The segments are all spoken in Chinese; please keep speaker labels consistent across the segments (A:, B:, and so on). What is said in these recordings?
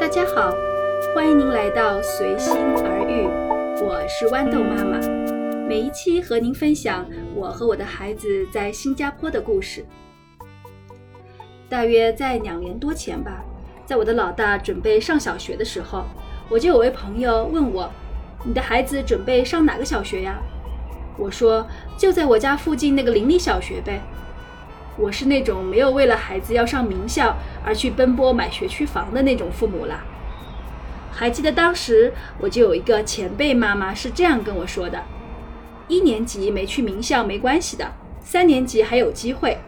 A: 大家好，欢迎您来到随心而遇，我是豌豆妈妈。每一期和您分享我和我的孩子在新加坡的故事。大约在两年多前吧，在我的老大准备上小学的时候，我就有位朋友问我：“你的孩子准备上哪个小学呀？”我说：“就在我家附近那个邻里小学呗。”我是那种没有为了孩子要上名校而去奔波买学区房的那种父母啦。还记得当时我就有一个前辈妈妈是这样跟我说的：“一年级没去名校没关系的，三年级还有机会。”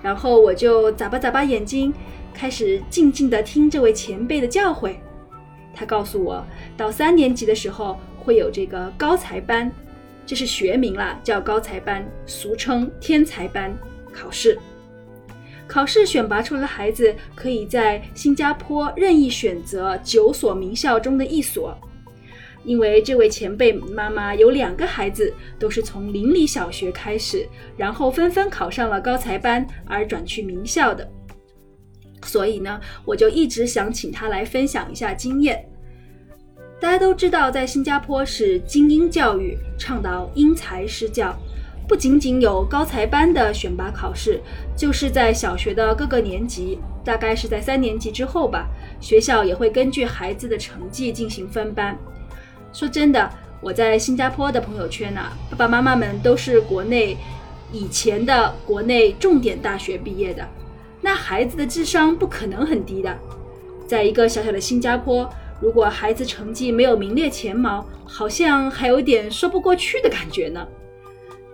A: 然后我就眨巴眨巴眼睛，开始静静地听这位前辈的教诲。他告诉我，到三年级的时候会有这个高才班，这是学名啦，叫高才班，俗称天才班。考试，考试选拔出来的孩子可以在新加坡任意选择九所名校中的一所。因为这位前辈妈妈有两个孩子都是从邻里小学开始，然后纷纷考上了高才班而转去名校的，所以呢，我就一直想请他来分享一下经验。大家都知道，在新加坡是精英教育，倡导因材施教，不仅仅有高才班的选拔考试，就是在小学的各个年级，大概是在三年级之后吧，学校也会根据孩子的成绩进行分班。说真的，我在新加坡的朋友圈呢，爸爸妈妈们都是国内以前的国内重点大学毕业的，那孩子的智商不可能很低的。在一个小小的新加坡，如果孩子成绩没有名列前茅，好像还有点说不过去的感觉呢。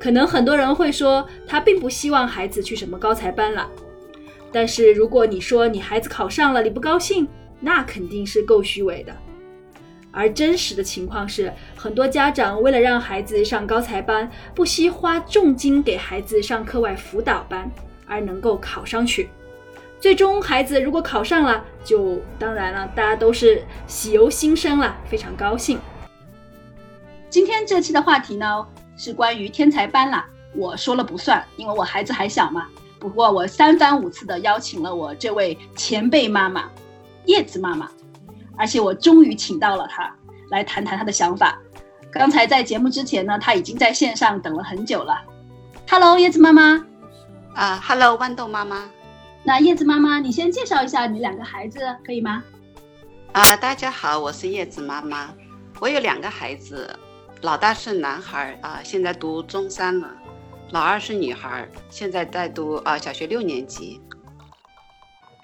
A: 可能很多人会说，他并不希望孩子去什么高才班了。但是如果你说你孩子考上了，你不高兴，那肯定是够虚伪的。而真实的情况是，很多家长为了让孩子上高才班，不惜花重金给孩子上课外辅导班，而能够考上去。最终，孩子如果考上了，就当然了，大家都是喜由心生了，非常高兴。今天这期的话题呢，是关于天才班啦。我说了不算，因为我孩子还小嘛。不过我三番五次的邀请了我这位前辈妈妈，叶子妈妈。而且我终于请到了她来谈谈她的想法。刚才在节目之前呢，她已经在线上等了很久了。Hello，叶子妈妈。
B: 啊，Hello，豌豆妈妈。
A: 那叶子妈妈，你先介绍一下你两个孩子，可以吗？
B: 啊，大家好，我是叶子妈妈。我有两个孩子，老大是男孩儿啊，现在读中三了；老二是女孩儿，现在在读啊小学六年级。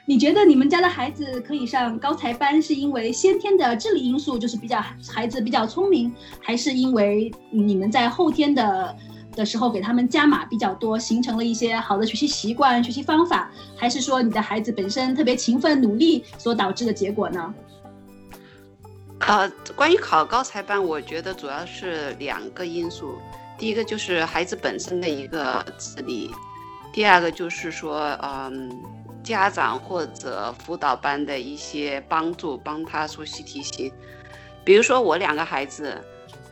A: 你觉得你们家的孩子可以上高才班，是因为先天的智力因素，就是比较孩子比较聪明，还是因为你们在后天的的时候给他们加码比较多，形成了一些好的学习习惯、学习方法，还是说你的孩子本身特别勤奋努力所导致的结果呢？
B: 呃，关于考高才班，我觉得主要是两个因素，第一个就是孩子本身的一个智力，第二个就是说，嗯。家长或者辅导班的一些帮助，帮他出习题型。比如说我两个孩子，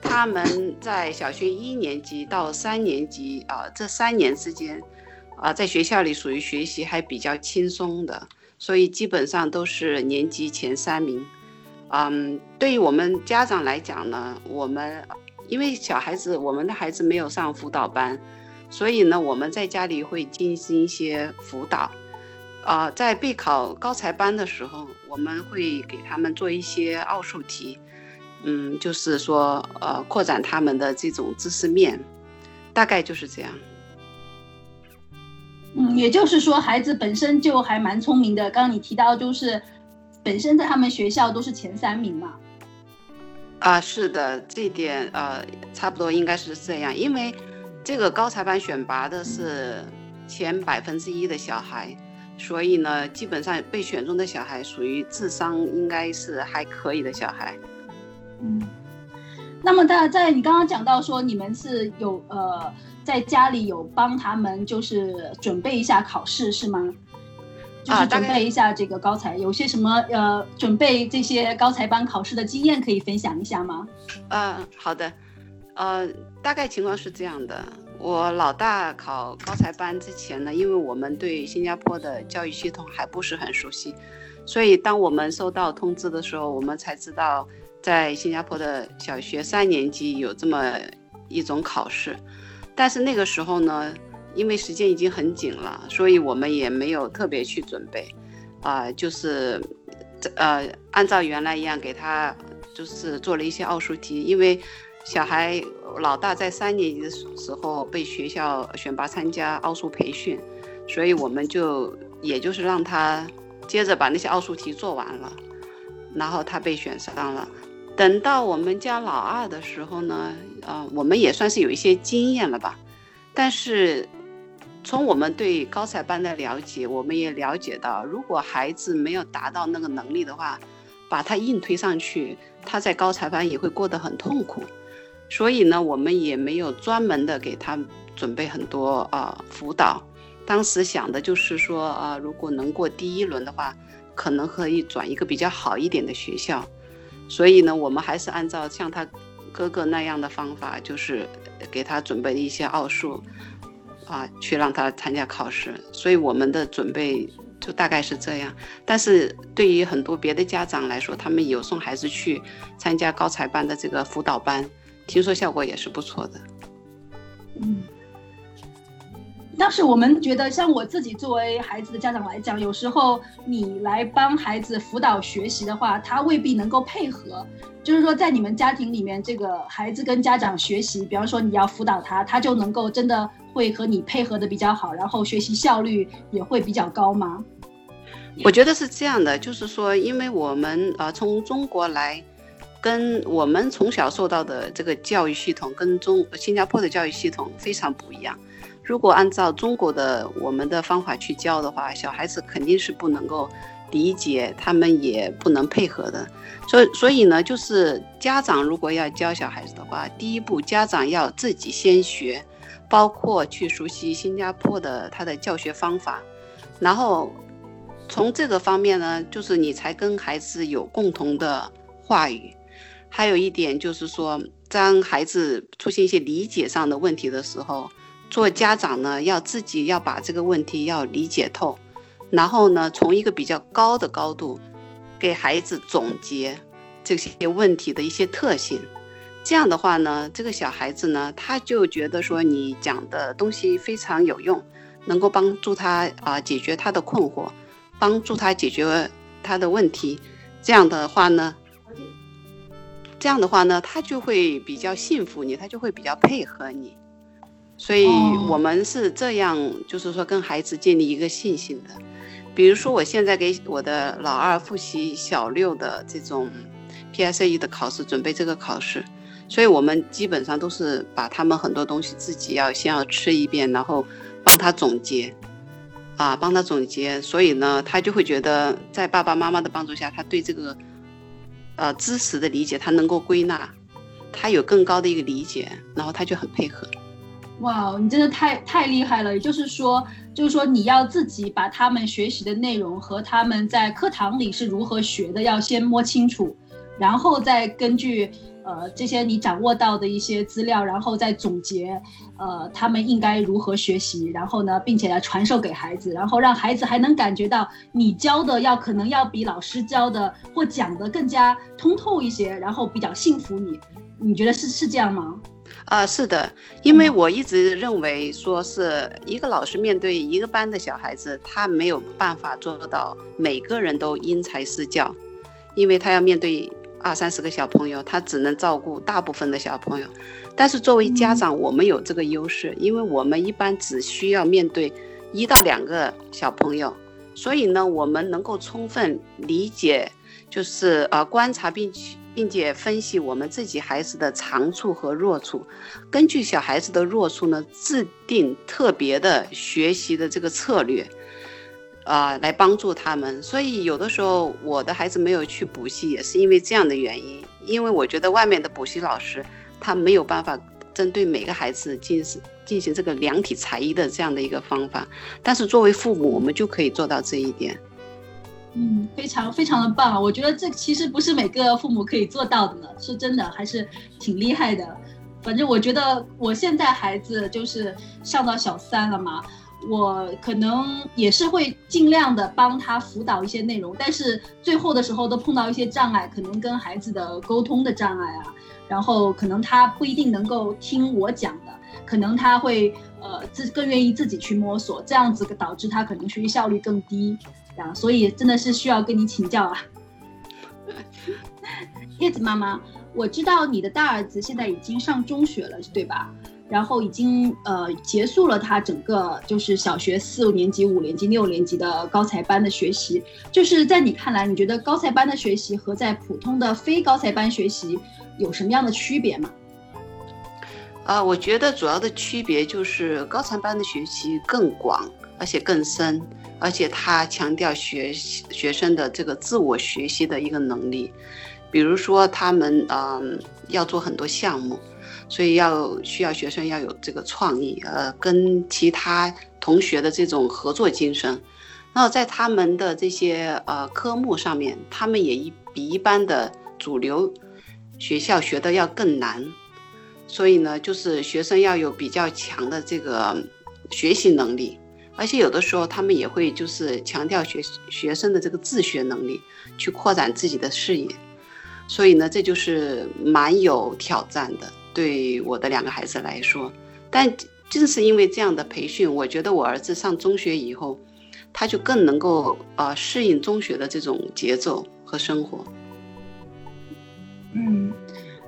B: 他们在小学一年级到三年级啊，这三年之间，啊，在学校里属于学习还比较轻松的，所以基本上都是年级前三名。嗯，对于我们家长来讲呢，我们因为小孩子，我们的孩子没有上辅导班，所以呢，我们在家里会进行一些辅导。啊，在备考高才班的时候，我们会给他们做一些奥数题，嗯，就是说，呃，扩展他们的这种知识面，大概就是这样。
A: 嗯，也就是说，孩子本身就还蛮聪明的。刚刚你提到，就是本身在他们学校都是前三名嘛。
B: 啊，是的，这点呃，差不多应该是这样，因为这个高才班选拔的是前百分之一的小孩。所以呢，基本上被选中的小孩属于智商应该是还可以的小孩。
A: 嗯，那么在在你刚刚讲到说你们是有呃在家里有帮他们就是准备一下考试是吗？就是准备一下这个高才，有些什么呃准备这些高才班考试的经验可以分享一下吗？
B: 呃，好的，呃，大概情况是这样的。我老大考高才班之前呢，因为我们对新加坡的教育系统还不是很熟悉，所以当我们收到通知的时候，我们才知道在新加坡的小学三年级有这么一种考试。但是那个时候呢，因为时间已经很紧了，所以我们也没有特别去准备，啊，就是呃按照原来一样给他就是做了一些奥数题，因为。小孩老大在三年级的时候被学校选拔参加奥数培训，所以我们就也就是让他接着把那些奥数题做完了，然后他被选上了。等到我们家老二的时候呢，呃，我们也算是有一些经验了吧。但是从我们对高才班的了解，我们也了解到，如果孩子没有达到那个能力的话，把他硬推上去，他在高才班也会过得很痛苦。所以呢，我们也没有专门的给他准备很多啊辅导。当时想的就是说啊，如果能过第一轮的话，可能可以转一个比较好一点的学校。所以呢，我们还是按照像他哥哥那样的方法，就是给他准备一些奥数啊，去让他参加考试。所以我们的准备就大概是这样。但是对于很多别的家长来说，他们有送孩子去参加高才班的这个辅导班。听说效果也是不错的。
A: 嗯，但是我们觉得，像我自己作为孩子的家长来讲，有时候你来帮孩子辅导学习的话，他未必能够配合。就是说，在你们家庭里面，这个孩子跟家长学习，比方说你要辅导他，他就能够真的会和你配合的比较好，然后学习效率也会比较高吗？
B: 我觉得是这样的，就是说，因为我们呃从中国来。跟我们从小受到的这个教育系统，跟中新加坡的教育系统非常不一样。如果按照中国的我们的方法去教的话，小孩子肯定是不能够理解，他们也不能配合的。所以，所以呢，就是家长如果要教小孩子的话，第一步家长要自己先学，包括去熟悉新加坡的他的教学方法，然后从这个方面呢，就是你才跟孩子有共同的话语。还有一点就是说，当孩子出现一些理解上的问题的时候，做家长呢要自己要把这个问题要理解透，然后呢从一个比较高的高度，给孩子总结这些问题的一些特性。这样的话呢，这个小孩子呢他就觉得说你讲的东西非常有用，能够帮助他啊解决他的困惑，帮助他解决他的问题。这样的话呢。这样的话呢，他就会比较信服你，他就会比较配合你，所以我们是这样，就是说跟孩子建立一个信心的。比如说，我现在给我的老二复习小六的这种 PSE 的考试，准备这个考试，所以我们基本上都是把他们很多东西自己要先要吃一遍，然后帮他总结，啊，帮他总结，所以呢，他就会觉得在爸爸妈妈的帮助下，他对这个。呃，知识的理解，他能够归纳，他有更高的一个理解，然后他就很配合。
A: 哇，你真的太太厉害了！也就是说，就是说你要自己把他们学习的内容和他们在课堂里是如何学的要先摸清楚，然后再根据。呃，这些你掌握到的一些资料，然后再总结，呃，他们应该如何学习，然后呢，并且来传授给孩子，然后让孩子还能感觉到你教的要可能要比老师教的或讲的更加通透一些，然后比较信服你。你觉得是是这样吗？
B: 啊，是的，因为我一直认为说是一个老师面对一个班的小孩子，他没有办法做到每个人都因材施教，因为他要面对。二三十个小朋友，他只能照顾大部分的小朋友，但是作为家长，我们有这个优势，因为我们一般只需要面对一到两个小朋友，所以呢，我们能够充分理解，就是呃观察并且并且分析我们自己孩子的长处和弱处，根据小孩子的弱处呢，制定特别的学习的这个策略。啊，来帮助他们，所以有的时候我的孩子没有去补习，也是因为这样的原因。因为我觉得外面的补习老师他没有办法针对每个孩子进行进行这个量体裁衣的这样的一个方法，但是作为父母，我们就可以做到这一点。
A: 嗯，非常非常的棒，我觉得这其实不是每个父母可以做到的呢，是真的，还是挺厉害的。反正我觉得我现在孩子就是上到小三了嘛，我可能也是会尽量的帮他辅导一些内容，但是最后的时候都碰到一些障碍，可能跟孩子的沟通的障碍啊，然后可能他不一定能够听我讲的，可能他会呃自更愿意自己去摸索，这样子导致他可能学习效率更低啊，所以真的是需要跟你请教啊，叶子妈妈。我知道你的大儿子现在已经上中学了，对吧？然后已经呃结束了他整个就是小学四年级、五年级、六年级的高才班的学习。就是在你看来，你觉得高才班的学习和在普通的非高才班学习有什么样的区别吗？
B: 啊，我觉得主要的区别就是高才班的学习更广，而且更深，而且他强调学学生的这个自我学习的一个能力。比如说，他们嗯要做很多项目，所以要需要学生要有这个创意，呃，跟其他同学的这种合作精神。那在他们的这些呃科目上面，他们也一比一般的主流学校学的要更难。所以呢，就是学生要有比较强的这个学习能力，而且有的时候他们也会就是强调学学生的这个自学能力，去扩展自己的视野。所以呢，这就是蛮有挑战的，对我的两个孩子来说。但正是因为这样的培训，我觉得我儿子上中学以后，他就更能够呃适应中学的这种节奏和生活。
A: 嗯，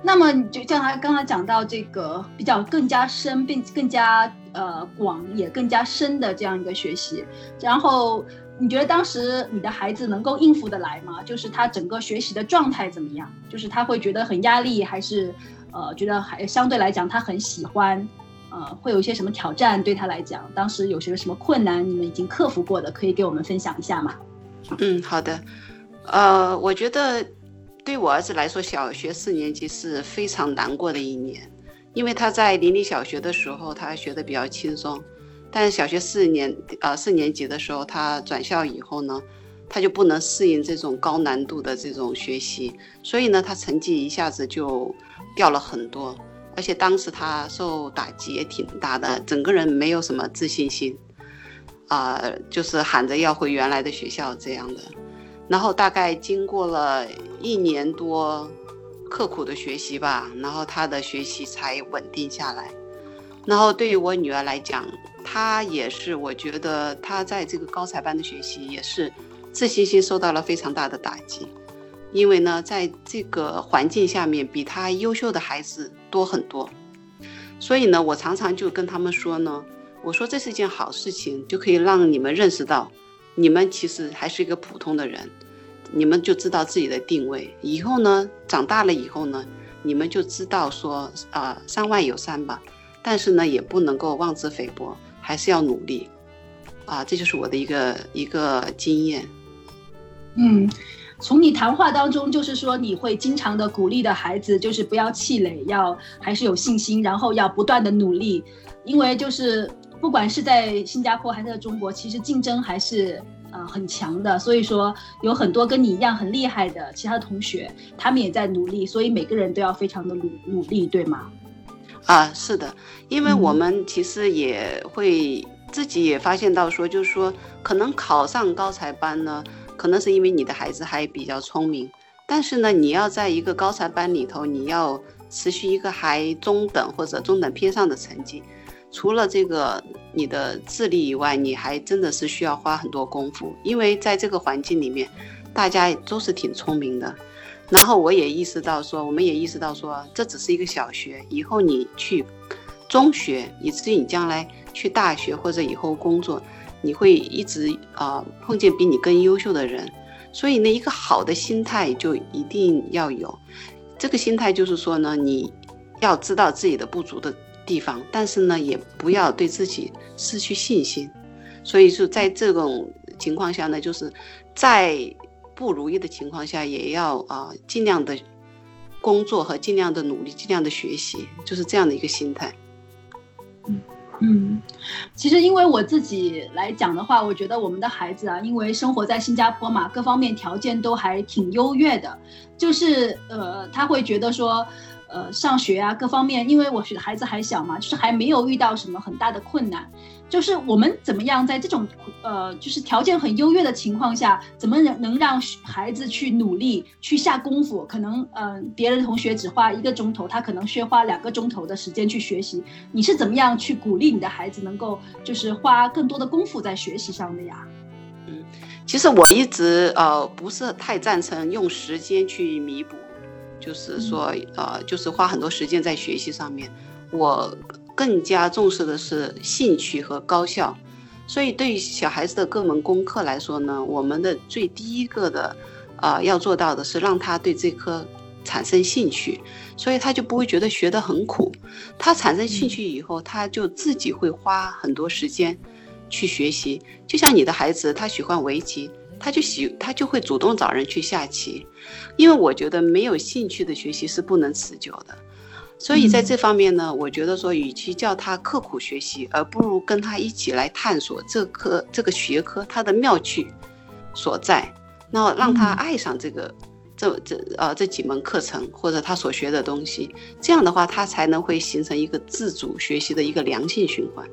A: 那么你就像他刚才讲到这个比较更加深并更加呃广也更加深的这样一个学习，然后。你觉得当时你的孩子能够应付得来吗？就是他整个学习的状态怎么样？就是他会觉得很压力，还是呃觉得还相对来讲他很喜欢？呃，会有一些什么挑战对他来讲？当时有些什么困难你们已经克服过的，可以给我们分享一下吗？
B: 嗯，好的。呃，我觉得对我儿子来说，小学四年级是非常难过的一年，因为他在邻里小学的时候，他学的比较轻松。但是小学四年，呃，四年级的时候，他转校以后呢，他就不能适应这种高难度的这种学习，所以呢，他成绩一下子就掉了很多，而且当时他受打击也挺大的，整个人没有什么自信心，啊，就是喊着要回原来的学校这样的。然后大概经过了一年多刻苦的学习吧，然后他的学习才稳定下来。然后对于我女儿来讲，她也是，我觉得她在这个高才班的学习也是自信心受到了非常大的打击，因为呢，在这个环境下面，比他优秀的孩子多很多，所以呢，我常常就跟他们说呢，我说这是一件好事情，就可以让你们认识到，你们其实还是一个普通的人，你们就知道自己的定位，以后呢，长大了以后呢，你们就知道说，啊，山外有山吧。但是呢，也不能够妄自菲薄，还是要努力，啊，这就是我的一个一个经验。
A: 嗯，从你谈话当中，就是说你会经常的鼓励的孩子，就是不要气馁，要还是有信心，然后要不断的努力，因为就是不管是在新加坡还是在中国，其实竞争还是呃很强的，所以说有很多跟你一样很厉害的其他的同学，他们也在努力，所以每个人都要非常的努努力，对吗？
B: 啊，是的，因为我们其实也会自己也发现到说，就是说，可能考上高才班呢，可能是因为你的孩子还比较聪明，但是呢，你要在一个高才班里头，你要持续一个还中等或者中等偏上的成绩，除了这个你的智力以外，你还真的是需要花很多功夫，因为在这个环境里面，大家都是挺聪明的。然后我也意识到说，我们也意识到说，这只是一个小学，以后你去中学，以至于你将来去大学或者以后工作，你会一直啊碰见比你更优秀的人，所以呢，一个好的心态就一定要有。这个心态就是说呢，你要知道自己的不足的地方，但是呢，也不要对自己失去信心。所以说，在这种情况下呢，就是在。不如意的情况下，也要啊尽量的工作和尽量的努力，尽量的学习，就是这样的一个心态。
A: 嗯嗯，其实因为我自己来讲的话，我觉得我们的孩子啊，因为生活在新加坡嘛，各方面条件都还挺优越的，就是呃，他会觉得说，呃上学啊各方面，因为我学的孩子还小嘛，就是还没有遇到什么很大的困难。就是我们怎么样在这种呃，就是条件很优越的情况下，怎么能能让孩子去努力去下功夫？可能嗯，别人同学只花一个钟头，他可能需要花两个钟头的时间去学习。你是怎么样去鼓励你的孩子能够就是花更多的功夫在学习上的呀？
B: 嗯，其实我一直呃不是太赞成用时间去弥补，就是说呃就是花很多时间在学习上面，我。更加重视的是兴趣和高效，所以对于小孩子的各门功课来说呢，我们的最第一个的，呃，要做到的是让他对这科产生兴趣，所以他就不会觉得学得很苦。他产生兴趣以后，他就自己会花很多时间去学习。就像你的孩子，他喜欢围棋，他就喜他就会主动找人去下棋。因为我觉得没有兴趣的学习是不能持久的。所以在这方面呢，我觉得说，与其叫他刻苦学习，而不如跟他一起来探索这科这个学科它的妙趣所在，那让他爱上这个这这呃这几门课程或者他所学的东西，这样的话，他才能会形成一个自主学习的一个良性循环。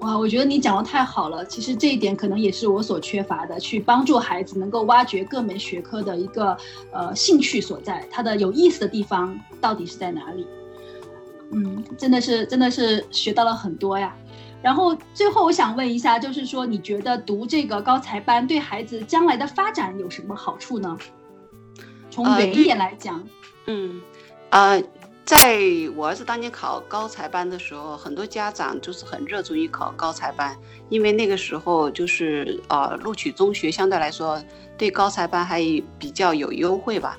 A: 哇，我觉得你讲的太好了。其实这一点可能也是我所缺乏的，去帮助孩子能够挖掘各门学科的一个呃兴趣所在，它的有意思的地方到底是在哪里？嗯，真的是真的是学到了很多呀。然后最后我想问一下，就是说你觉得读这个高才班对孩子将来的发展有什么好处呢？从远一点来讲，
B: 嗯，呃。在我儿子当年考高才班的时候，很多家长就是很热衷于考高才班，因为那个时候就是呃录取中学相对来说对高才班还比较有优惠吧。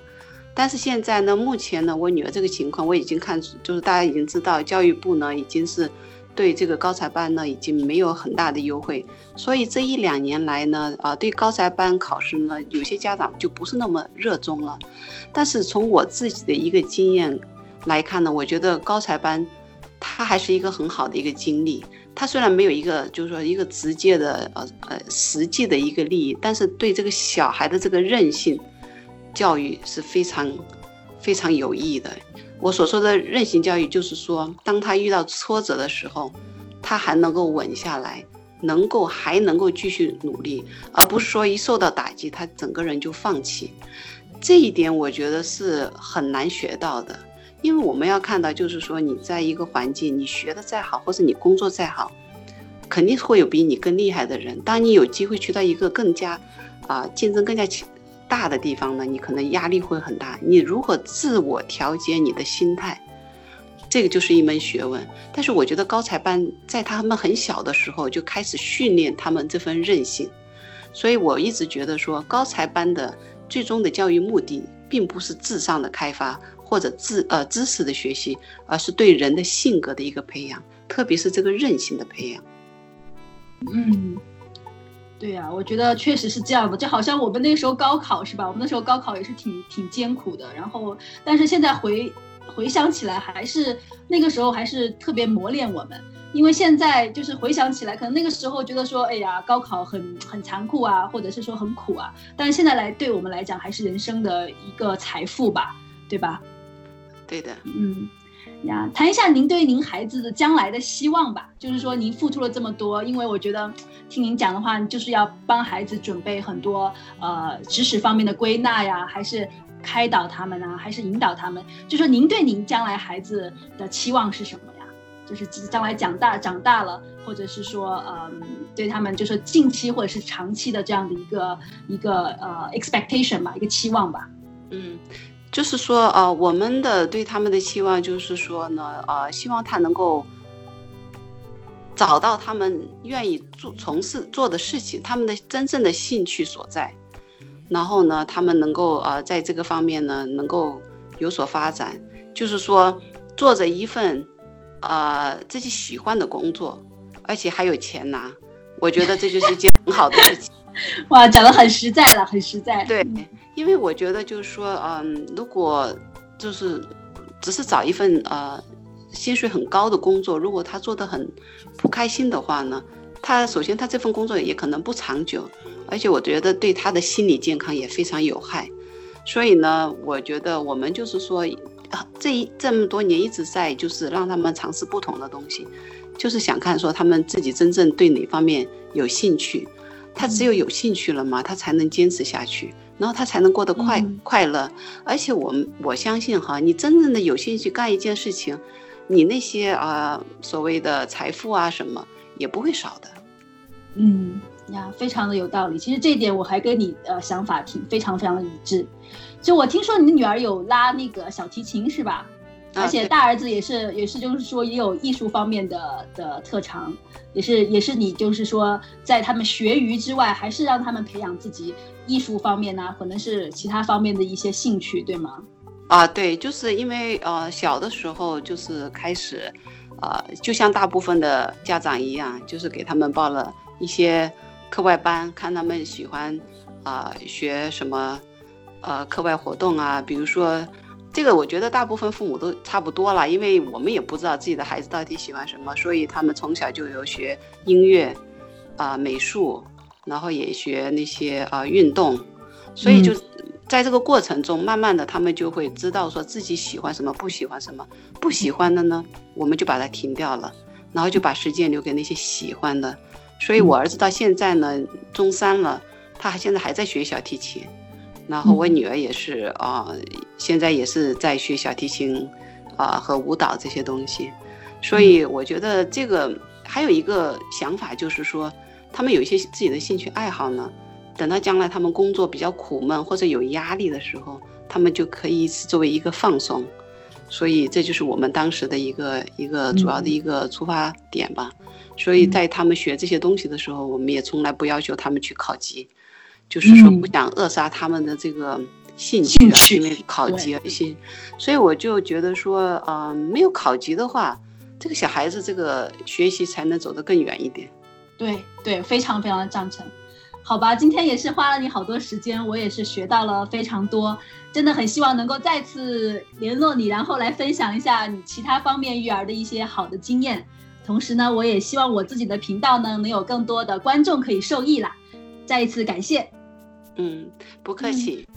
B: 但是现在呢，目前呢，我女儿这个情况我已经看，就是大家已经知道，教育部呢已经是对这个高才班呢已经没有很大的优惠，所以这一两年来呢，啊对高才班考试呢，有些家长就不是那么热衷了。但是从我自己的一个经验。来看呢，我觉得高才班，它还是一个很好的一个经历。它虽然没有一个，就是说一个直接的，呃呃实际的一个利益，但是对这个小孩的这个韧性教育是非常非常有益的。我所说的韧性教育，就是说当他遇到挫折的时候，他还能够稳下来，能够还能够继续努力，而不是说一受到打击，他整个人就放弃。这一点我觉得是很难学到的。因为我们要看到，就是说你在一个环境，你学的再好，或者你工作再好，肯定会有比你更厉害的人。当你有机会去到一个更加，啊，竞争更加强大的地方呢，你可能压力会很大。你如何自我调节你的心态，这个就是一门学问。但是我觉得高才班在他们很小的时候就开始训练他们这份韧性，所以我一直觉得说高才班的最终的教育目的，并不是智商的开发。或者知呃知识的学习，而是对人的性格的一个培养，特别是这个韧性的培养。
A: 嗯，对呀，我觉得确实是这样的，就好像我们那时候高考是吧？我们那时候高考也是挺挺艰苦的，然后但是现在回回想起来，还是那个时候还是特别磨练我们，因为现在就是回想起来，可能那个时候觉得说，哎呀，高考很很残酷啊，或者是说很苦啊，但是现在来对我们来讲，还是人生的一个财富吧，对吧？
B: 对的，
A: 嗯，呀，谈一下您对您孩子的将来的希望吧。就是说，您付出了这么多，因为我觉得听您讲的话，就是要帮孩子准备很多呃知识方面的归纳呀，还是开导他们啊，还是引导他们？就说您对您将来孩子的期望是什么呀？就是将来长大长大了，或者是说，嗯，对他们就是近期或者是长期的这样的一个一个呃 expectation 吧，一个期望吧。
B: 嗯。就是说，呃，我们的对他们的期望就是说呢，呃，希望他能够找到他们愿意做、从事做的事情，他们的真正的兴趣所在，然后呢，他们能够呃，在这个方面呢，能够有所发展。就是说，做着一份呃自己喜欢的工作，而且还有钱拿，我觉得这就是一件很好的事情。
A: 哇，讲的很实在了，很实在。
B: 对。因为我觉得就是说，嗯，如果就是只是找一份呃薪水很高的工作，如果他做的很不开心的话呢，他首先他这份工作也可能不长久，而且我觉得对他的心理健康也非常有害。所以呢，我觉得我们就是说这一这么多年一直在就是让他们尝试不同的东西，就是想看说他们自己真正对哪方面有兴趣。他只有有兴趣了嘛，他才能坚持下去，然后他才能过得快快乐。而且我们我相信哈，你真正的有兴趣干一件事情，你那些啊所谓的财富啊什么也不会少的。
A: 嗯呀，非常的有道理。其实这一点我还跟你呃想法挺非常非常的一致。就我听说你的女儿有拉那个小提琴是吧？而且大儿子也是也是就是说也有艺术方面的的特长，也是也是你就是说在他们学余之外，还是让他们培养自己艺术方面呢，可能是其他方面的一些兴趣，对吗？
B: 啊，对，就是因为呃小的时候就是开始，呃就像大部分的家长一样，就是给他们报了一些课外班，看他们喜欢啊学什么。呃，课外活动啊，比如说，这个我觉得大部分父母都差不多了，因为我们也不知道自己的孩子到底喜欢什么，所以他们从小就有学音乐，啊，美术，然后也学那些啊运动，所以就在这个过程中，慢慢的他们就会知道说自己喜欢什么，不喜欢什么，不喜欢的呢，我们就把它停掉了，然后就把时间留给那些喜欢的。所以我儿子到现在呢，中三了，他还现在还在学小提琴。然后我女儿也是啊，现在也是在学小提琴，啊和舞蹈这些东西，所以我觉得这个还有一个想法就是说，他们有一些自己的兴趣爱好呢，等到将来他们工作比较苦闷或者有压力的时候，他们就可以作为一个放松，所以这就是我们当时的一个一个主要的一个出发点吧。所以在他们学这些东西的时候，我们也从来不要求他们去考级。就是说不想扼杀他们的这个兴趣啊，因为考级啊一些，所以我就觉得说，呃，没有考级的话，这个小孩子这个学习才能走得更远一点。
A: 对对，非常非常的赞成。好吧，今天也是花了你好多时间，我也是学到了非常多，真的很希望能够再次联络你，然后来分享一下你其他方面育儿的一些好的经验。同时呢，我也希望我自己的频道呢能有更多的观众可以受益啦。再一次感谢。
B: 嗯，不客气，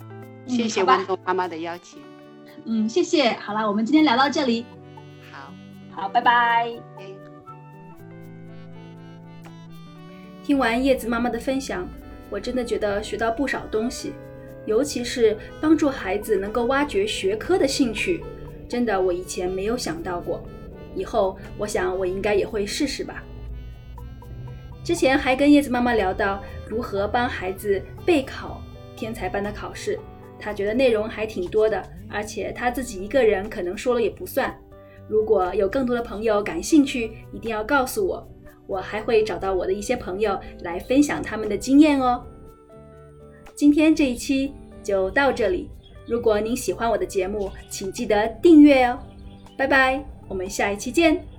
B: 谢谢豌豆妈妈的邀请。
A: 嗯，谢谢。好了，我们今天聊到这里。
B: 好，
A: 好，拜拜。
C: 听完叶子妈妈的分享，我真的觉得学到不少东西，尤其是帮助孩子能够挖掘学科的兴趣，真的我以前没有想到过。以后我想我应该也会试试吧。之前还跟叶子妈妈聊到如何帮孩子备考天才班的考试，她觉得内容还挺多的，而且她自己一个人可能说了也不算。如果有更多的朋友感兴趣，一定要告诉我，我还会找到我的一些朋友来分享他们的经验哦。今天这一期就到这里，如果您喜欢我的节目，请记得订阅哦。拜拜，我们下一期见。